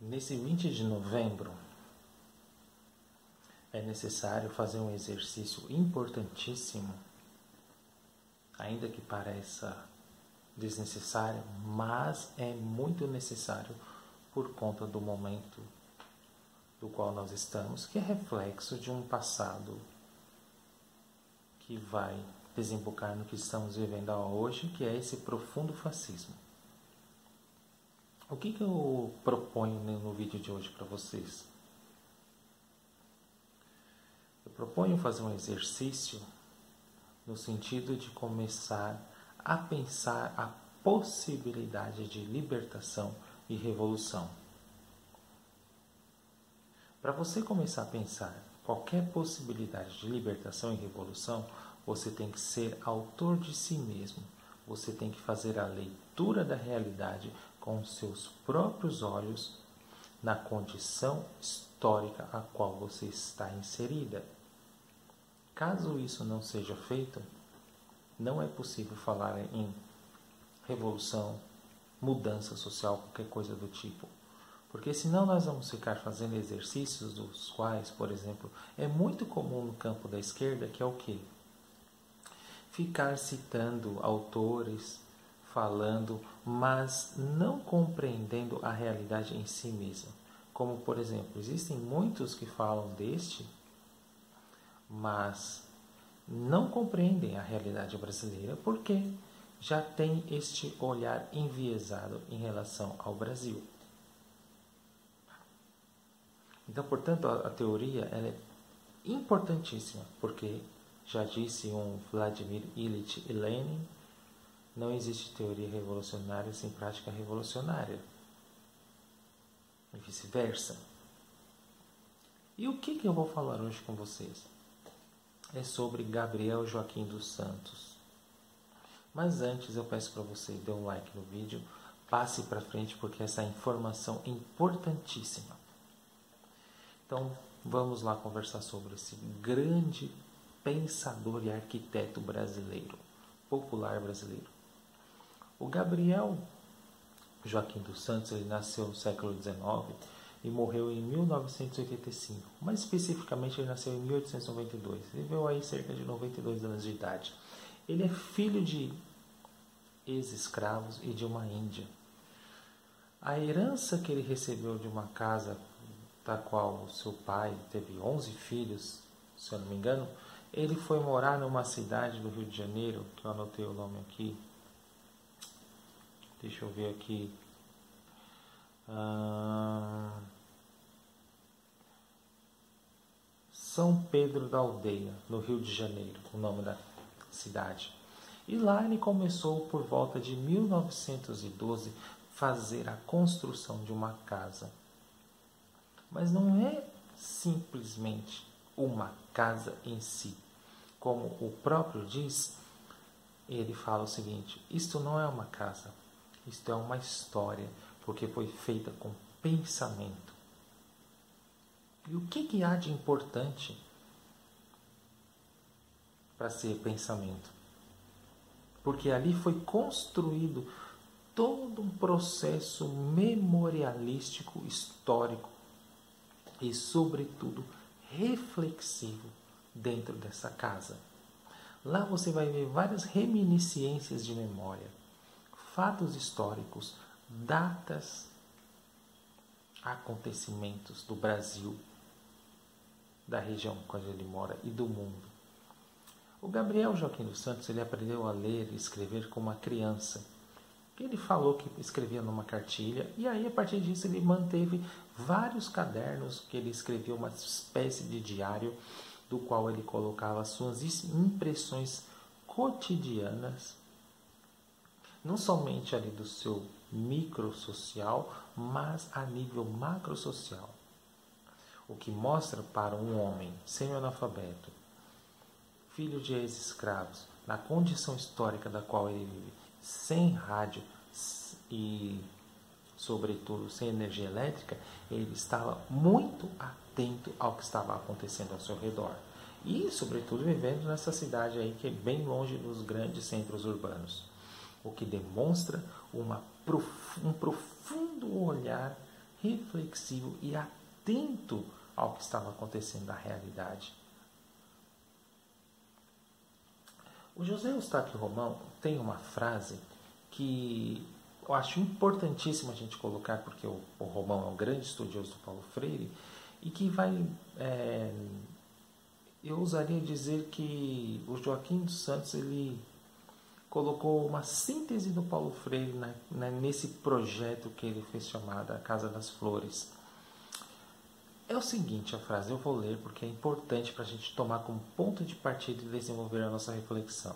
Nesse 20 de novembro, é necessário fazer um exercício importantíssimo, ainda que pareça desnecessário, mas é muito necessário por conta do momento do qual nós estamos, que é reflexo de um passado que vai desembocar no que estamos vivendo hoje, que é esse profundo fascismo. O que, que eu proponho no vídeo de hoje para vocês? Eu proponho fazer um exercício no sentido de começar a pensar a possibilidade de libertação e revolução. Para você começar a pensar qualquer possibilidade de libertação e revolução, você tem que ser autor de si mesmo. Você tem que fazer a leitura da realidade com seus próprios olhos na condição histórica a qual você está inserida. Caso isso não seja feito, não é possível falar em revolução, mudança social, qualquer coisa do tipo. Porque senão nós vamos ficar fazendo exercícios dos quais, por exemplo, é muito comum no campo da esquerda, que é o quê? Ficar citando autores, falando, mas não compreendendo a realidade em si mesma. Como, por exemplo, existem muitos que falam deste, mas não compreendem a realidade brasileira porque já tem este olhar enviesado em relação ao Brasil. Então, portanto, a, a teoria é importantíssima, porque já disse um Vladimir Ilyich Lenin, não existe teoria revolucionária sem prática revolucionária. E vice-versa. E o que, que eu vou falar hoje com vocês? É sobre Gabriel Joaquim dos Santos. Mas antes eu peço para você dê um like no vídeo, passe para frente porque essa informação é importantíssima. Então vamos lá conversar sobre esse grande pensador e arquiteto brasileiro, popular brasileiro. O Gabriel Joaquim dos Santos ele nasceu no século XIX e morreu em 1985. Mais especificamente, ele nasceu em 1892. Viveu aí cerca de 92 anos de idade. Ele é filho de ex-escravos e de uma índia. A herança que ele recebeu de uma casa da qual o seu pai teve 11 filhos, se eu não me engano, ele foi morar numa cidade do Rio de Janeiro, que eu anotei o nome aqui, Deixa eu ver aqui. Ah, São Pedro da Aldeia, no Rio de Janeiro, o nome da cidade. E lá ele começou por volta de 1912 fazer a construção de uma casa. Mas não é simplesmente uma casa em si. Como o próprio diz, ele fala o seguinte: isto não é uma casa, isto é uma história, porque foi feita com pensamento. E o que, que há de importante para ser pensamento? Porque ali foi construído todo um processo memorialístico histórico e, sobretudo, reflexivo dentro dessa casa. Lá você vai ver várias reminiscências de memória fatos históricos, datas, acontecimentos do Brasil, da região onde ele mora e do mundo. O Gabriel Joaquim dos Santos ele aprendeu a ler e escrever como uma criança. Ele falou que escrevia numa cartilha e aí a partir disso ele manteve vários cadernos que ele escrevia uma espécie de diário do qual ele colocava suas impressões cotidianas não somente ali do seu microsocial, mas a nível macrosocial. O que mostra para um homem semi-analfabeto, filho de ex-escravos, na condição histórica da qual ele vive, sem rádio e, sobretudo, sem energia elétrica, ele estava muito atento ao que estava acontecendo ao seu redor. e, sobretudo, vivendo nessa cidade aí que é bem longe dos grandes centros urbanos, o que demonstra uma, um profundo olhar reflexivo e atento ao que estava acontecendo na realidade. O José Eustáquio Romão tem uma frase que eu acho importantíssimo a gente colocar, porque o, o Romão é um grande estudioso do Paulo Freire, e que vai. É, eu ousaria dizer que o Joaquim dos Santos ele colocou uma síntese do Paulo Freire nesse projeto que ele fez chamado A Casa das Flores. É o seguinte a frase, eu vou ler porque é importante para a gente tomar como ponto de partida e desenvolver a nossa reflexão.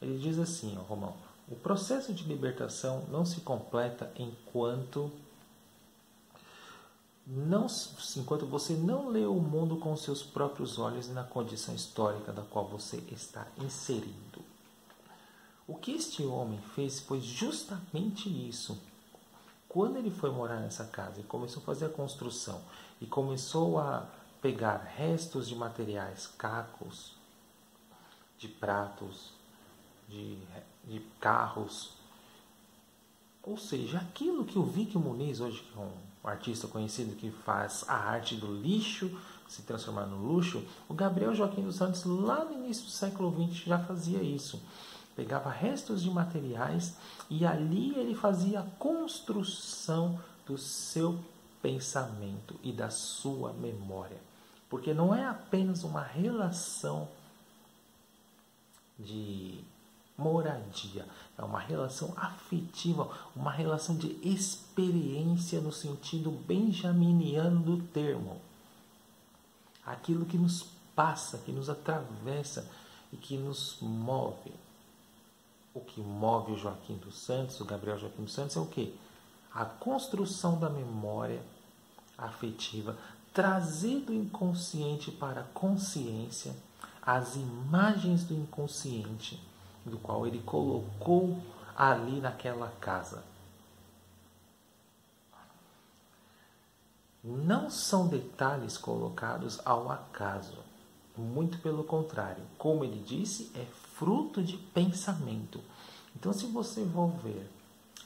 Ele diz assim, ó, Romão, o processo de libertação não se completa enquanto não, enquanto você não lê o mundo com seus próprios olhos e na condição histórica da qual você está inserido. O que este homem fez foi justamente isso. Quando ele foi morar nessa casa e começou a fazer a construção e começou a pegar restos de materiais, cacos, de pratos, de, de carros, ou seja, aquilo que o Vic Muniz, hoje é um artista conhecido que faz a arte do lixo se transformar no luxo, o Gabriel Joaquim dos Santos, lá no início do século XX, já fazia isso. Pegava restos de materiais e ali ele fazia a construção do seu pensamento e da sua memória. Porque não é apenas uma relação de moradia, é uma relação afetiva, uma relação de experiência no sentido benjaminiano do termo. Aquilo que nos passa, que nos atravessa e que nos move. O que move o Joaquim dos Santos, o Gabriel Joaquim dos Santos, é o que? A construção da memória afetiva, trazer do inconsciente para a consciência as imagens do inconsciente do qual ele colocou ali naquela casa. Não são detalhes colocados ao acaso, muito pelo contrário, como ele disse, é fruto de pensamento. Então, se você for ver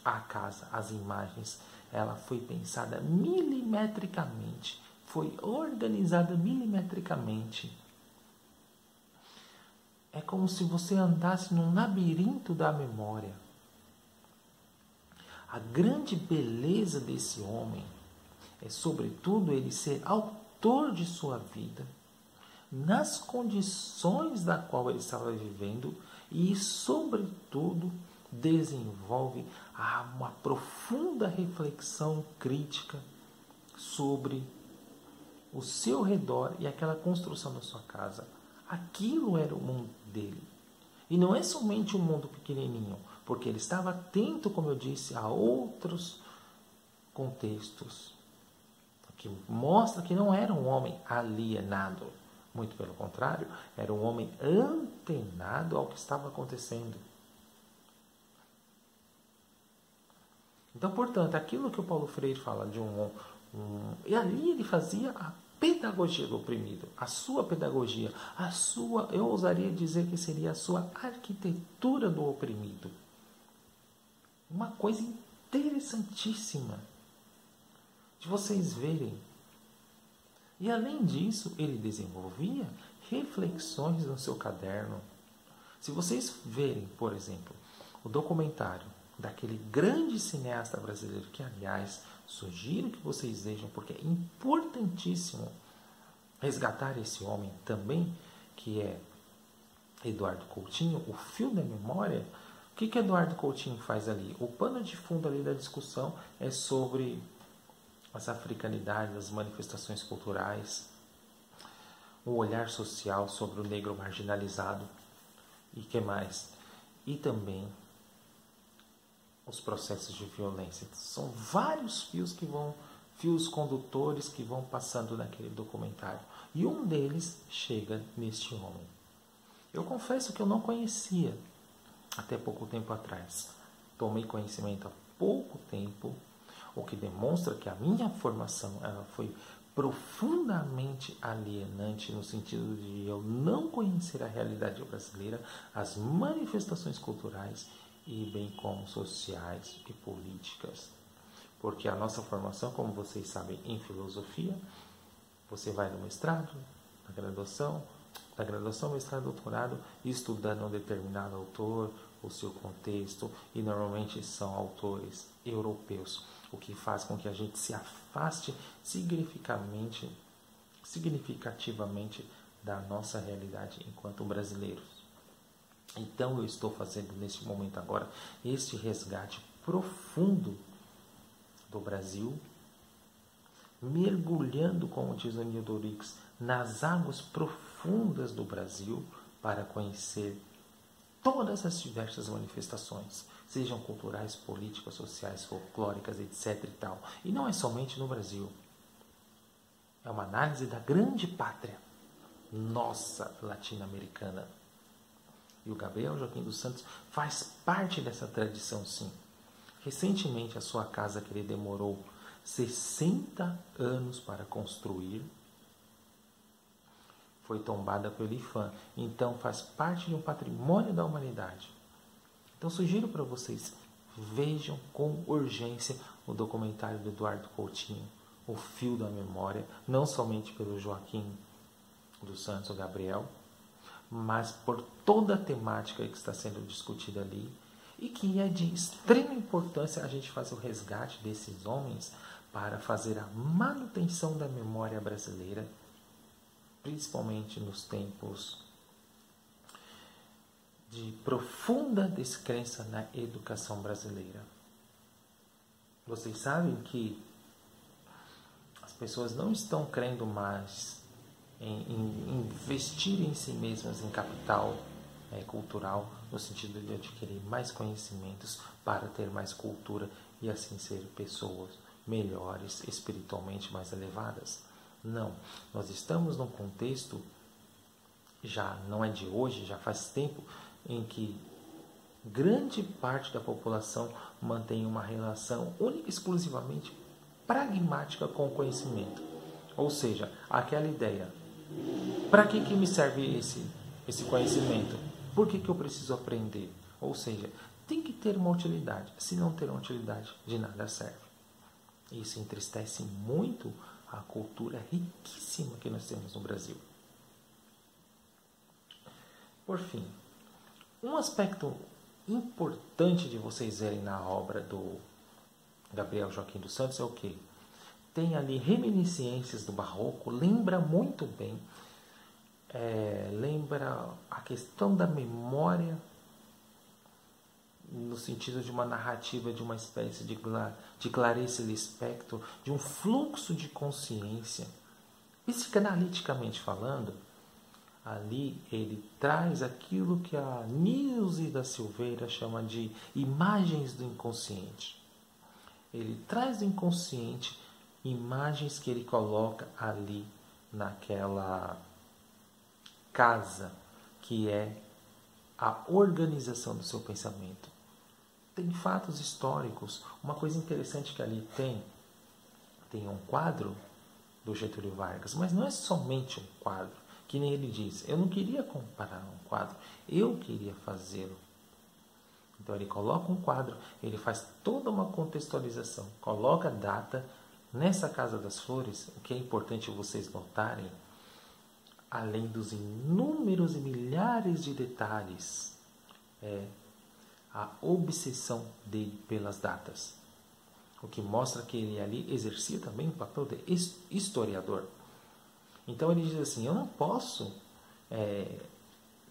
a casa, as imagens, ela foi pensada milimetricamente, foi organizada milimetricamente é como se você andasse num labirinto da memória. A grande beleza desse homem é, sobretudo, ele ser autor de sua vida, nas condições da qual ele estava vivendo e, sobretudo, desenvolve uma profunda reflexão crítica sobre o seu redor e aquela construção da sua casa. Aquilo era o mundo dele. E não é somente um mundo pequenininho, porque ele estava atento, como eu disse, a outros contextos, que mostra que não era um homem alienado. Muito pelo contrário, era um homem antenado ao que estava acontecendo. Então, portanto, aquilo que o Paulo Freire fala de um, um e ali ele fazia a pedagogia do oprimido, a sua pedagogia, a sua, eu ousaria dizer que seria a sua arquitetura do oprimido. Uma coisa interessantíssima de vocês verem. E além disso, ele desenvolvia reflexões no seu caderno. Se vocês verem, por exemplo, o documentário daquele grande cineasta brasileiro, que aliás Sugiro que vocês vejam, porque é importantíssimo resgatar esse homem também, que é Eduardo Coutinho, o fio da memória. O que, que Eduardo Coutinho faz ali? O pano de fundo ali da discussão é sobre as africanidades, as manifestações culturais, o olhar social sobre o negro marginalizado e que mais? E também os processos de violência. São vários fios que vão, fios condutores que vão passando naquele documentário. E um deles chega neste homem. Eu confesso que eu não conhecia até pouco tempo atrás. Tomei conhecimento há pouco tempo, o que demonstra que a minha formação foi profundamente alienante no sentido de eu não conhecer a realidade brasileira, as manifestações culturais e bem como sociais e políticas. Porque a nossa formação, como vocês sabem, em filosofia, você vai no mestrado, na graduação, da graduação, mestrado, doutorado, estudando um determinado autor, o seu contexto, e normalmente são autores europeus, o que faz com que a gente se afaste significativamente, significativamente da nossa realidade enquanto brasileiros. Então eu estou fazendo neste momento agora este resgate profundo do Brasil, mergulhando, como diz o Nildo nas águas profundas do Brasil para conhecer todas as diversas manifestações, sejam culturais, políticas, sociais, folclóricas, etc. E, tal. e não é somente no Brasil. É uma análise da grande pátria, nossa latino-americana. E o Gabriel Joaquim dos Santos faz parte dessa tradição, sim. Recentemente, a sua casa que ele demorou 60 anos para construir foi tombada pelo IFAM. Então faz parte de um patrimônio da humanidade. Então sugiro para vocês vejam com urgência o documentário do Eduardo Coutinho, O Fio da Memória, não somente pelo Joaquim dos Santos, o Gabriel, mas por toda a temática que está sendo discutida ali e que é de extrema importância a gente fazer o resgate desses homens para fazer a manutenção da memória brasileira principalmente nos tempos de profunda descrença na educação brasileira. Vocês sabem que as pessoas não estão crendo mais em, em investir em si mesmas em capital é, cultural, no sentido de adquirir mais conhecimentos para ter mais cultura e assim ser pessoas melhores, espiritualmente mais elevadas. Não. Nós estamos num contexto, já não é de hoje, já faz tempo, em que grande parte da população mantém uma relação única e exclusivamente pragmática com o conhecimento. Ou seja, aquela ideia: para que, que me serve esse, esse conhecimento? Por que, que eu preciso aprender? Ou seja, tem que ter uma utilidade. Se não ter uma utilidade, de nada serve. Isso entristece muito a cultura riquíssima que nós temos no Brasil. Por fim, um aspecto importante de vocês verem na obra do Gabriel Joaquim dos Santos é o que? Tem ali reminiscências do barroco, lembra muito bem, é, lembra a questão da memória no sentido de uma narrativa, de uma espécie de, de Clarice Lispector, de um fluxo de consciência. Psicanaliticamente falando, ali ele traz aquilo que a Nilce da Silveira chama de imagens do inconsciente. Ele traz do inconsciente imagens que ele coloca ali naquela casa que é a organização do seu pensamento tem fatos históricos. Uma coisa interessante que ali tem, tem um quadro do Getúlio Vargas, mas não é somente um quadro, que nem ele diz. Eu não queria comparar um quadro, eu queria fazê-lo. Então ele coloca um quadro, ele faz toda uma contextualização, coloca a data nessa Casa das Flores, o que é importante vocês notarem, além dos inúmeros e milhares de detalhes, é, a obsessão dele pelas datas. O que mostra que ele ali exercia também o papel de historiador. Então ele diz assim: Eu não posso é,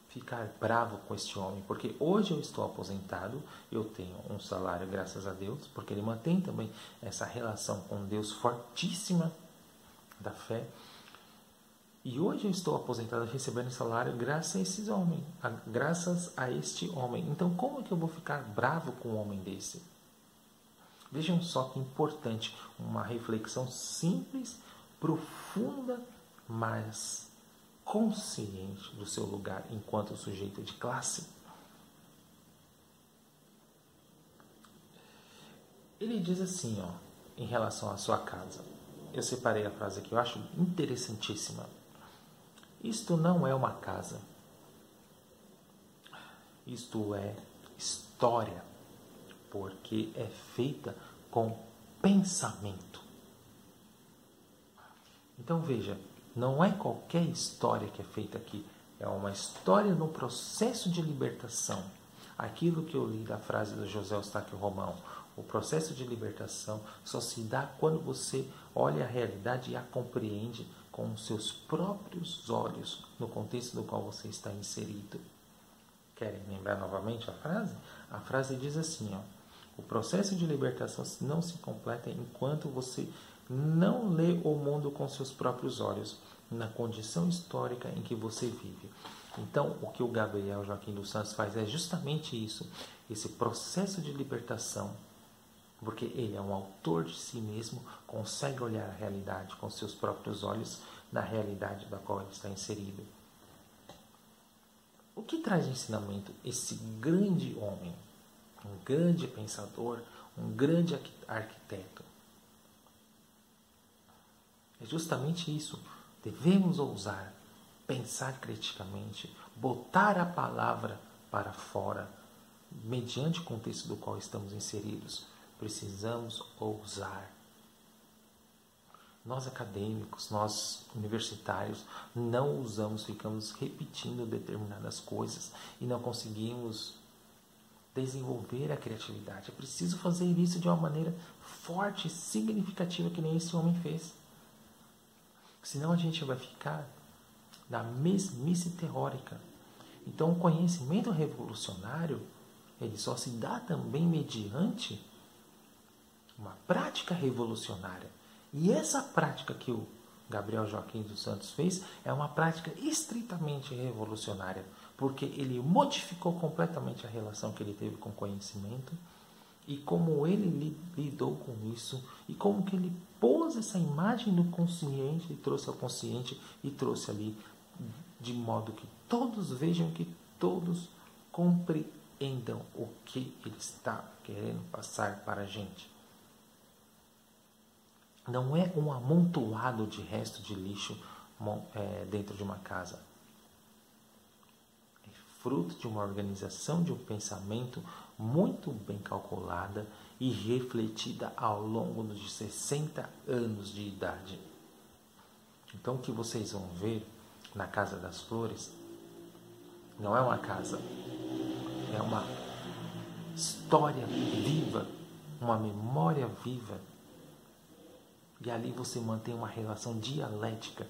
ficar bravo com este homem, porque hoje eu estou aposentado, eu tenho um salário, graças a Deus, porque ele mantém também essa relação com Deus fortíssima da fé. E hoje eu estou aposentado recebendo salário graças a esses homens, graças a este homem. Então como é que eu vou ficar bravo com um homem desse? Vejam só que importante, uma reflexão simples, profunda, mas consciente do seu lugar enquanto sujeito de classe. Ele diz assim, ó, em relação à sua casa: eu separei a frase aqui, eu acho interessantíssima. Isto não é uma casa. Isto é história, porque é feita com pensamento. Então veja, não é qualquer história que é feita aqui, é uma história no processo de libertação. Aquilo que eu li da frase do José Eustáquio Romão, o processo de libertação só se dá quando você olha a realidade e a compreende com os seus próprios olhos no contexto no qual você está inserido. Querem lembrar novamente a frase? A frase diz assim: ó, o processo de libertação não se completa enquanto você não lê o mundo com seus próprios olhos, na condição histórica em que você vive. Então, o que o Gabriel Joaquim dos Santos faz é justamente isso, esse processo de libertação, porque ele é um autor de si mesmo, consegue olhar a realidade com seus próprios olhos, na realidade da qual ele está inserido. O que traz de ensinamento esse grande homem, um grande pensador, um grande arquiteto? É justamente isso. Devemos ousar, pensar criticamente, botar a palavra para fora, mediante o contexto do qual estamos inseridos. Precisamos ousar. Nós acadêmicos, nós universitários, não usamos, ficamos repetindo determinadas coisas e não conseguimos desenvolver a criatividade. É preciso fazer isso de uma maneira forte significativa, que nem esse homem fez. Senão a gente vai ficar na mesmice teórica. Então, o conhecimento revolucionário ele só se dá também mediante uma prática revolucionária. E essa prática que o Gabriel Joaquim dos Santos fez é uma prática estritamente revolucionária, porque ele modificou completamente a relação que ele teve com o conhecimento e como ele lidou com isso e como que ele pôs essa imagem no consciente e trouxe ao consciente e trouxe ali de modo que todos vejam que todos compreendam o que ele está querendo passar para a gente não é um amontoado de resto de lixo é, dentro de uma casa. É fruto de uma organização de um pensamento muito bem calculada e refletida ao longo de 60 anos de idade. Então, o que vocês vão ver na Casa das Flores não é uma casa, é uma história viva, uma memória viva e ali você mantém uma relação dialética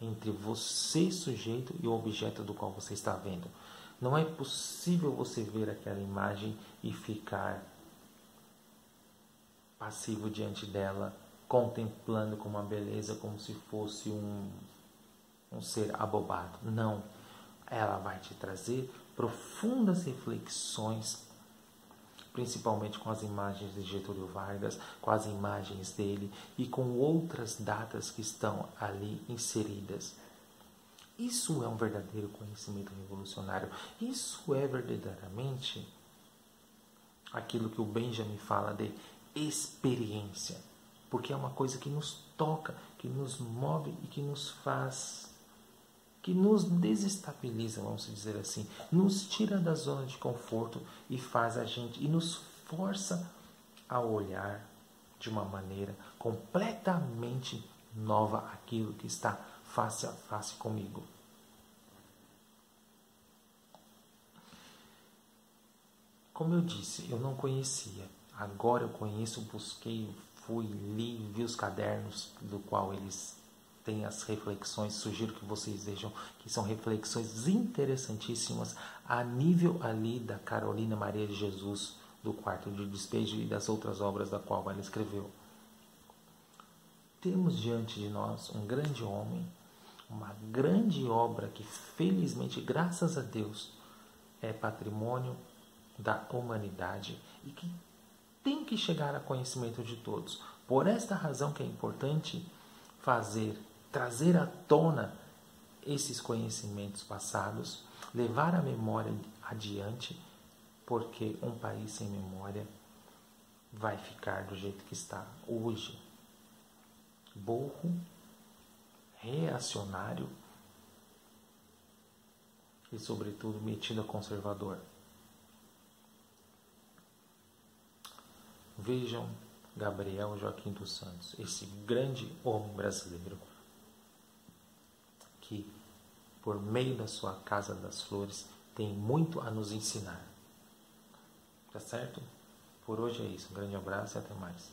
entre você, sujeito, e o objeto do qual você está vendo. Não é possível você ver aquela imagem e ficar passivo diante dela, contemplando com uma beleza como se fosse um, um ser abobado. Não. Ela vai te trazer profundas reflexões principalmente com as imagens de Getúlio Vargas, com as imagens dele e com outras datas que estão ali inseridas. Isso é um verdadeiro conhecimento revolucionário. Isso é verdadeiramente aquilo que o Benjamin fala de experiência, porque é uma coisa que nos toca, que nos move e que nos faz que nos desestabiliza, vamos dizer assim, nos tira da zona de conforto e faz a gente e nos força a olhar de uma maneira completamente nova aquilo que está face a face comigo. Como eu disse, eu não conhecia. Agora eu conheço, busquei, fui, li, vi os cadernos do qual eles tem as reflexões, sugiro que vocês vejam que são reflexões interessantíssimas a nível ali da Carolina Maria de Jesus, do quarto de despejo e das outras obras da qual ela escreveu. Temos diante de nós um grande homem, uma grande obra que felizmente, graças a Deus, é patrimônio da humanidade e que tem que chegar a conhecimento de todos. Por esta razão que é importante fazer trazer à tona esses conhecimentos passados, levar a memória adiante, porque um país sem memória vai ficar do jeito que está hoje. burro, reacionário e, sobretudo, metido a conservador. Vejam Gabriel Joaquim dos Santos, esse grande homem brasileiro que, por meio da sua Casa das Flores, tem muito a nos ensinar. Tá certo? Por hoje é isso. Um grande abraço e até mais.